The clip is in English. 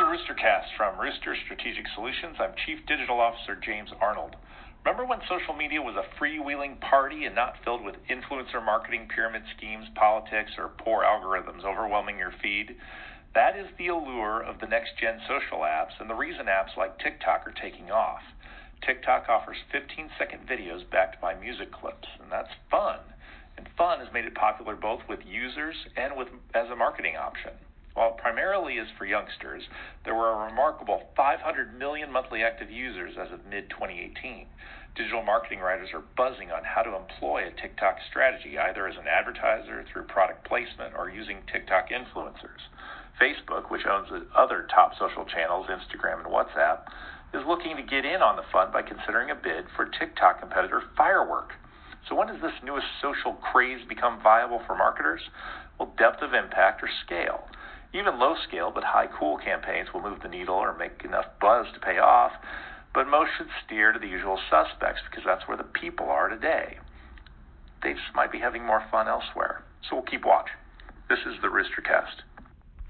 the Roostercast from Rooster Strategic Solutions. I'm Chief Digital Officer James Arnold. Remember when social media was a freewheeling party and not filled with influencer marketing pyramid schemes, politics, or poor algorithms overwhelming your feed? That is the allure of the next gen social apps and the reason apps like TikTok are taking off. TikTok offers 15 second videos backed by music clips, and that's fun. And fun has made it popular both with users and with as a marketing option. While primarily is for youngsters, there were a remarkable 500 million monthly active users as of mid 2018. Digital marketing writers are buzzing on how to employ a TikTok strategy, either as an advertiser, through product placement, or using TikTok influencers. Facebook, which owns the other top social channels, Instagram and WhatsApp, is looking to get in on the fun by considering a bid for TikTok competitor Firework. So when does this newest social craze become viable for marketers? Well, depth of impact or scale. Even low scale but high cool campaigns will move the needle or make enough buzz to pay off, but most should steer to the usual suspects because that's where the people are today. They just might be having more fun elsewhere. So we'll keep watch. This is the Roostercast.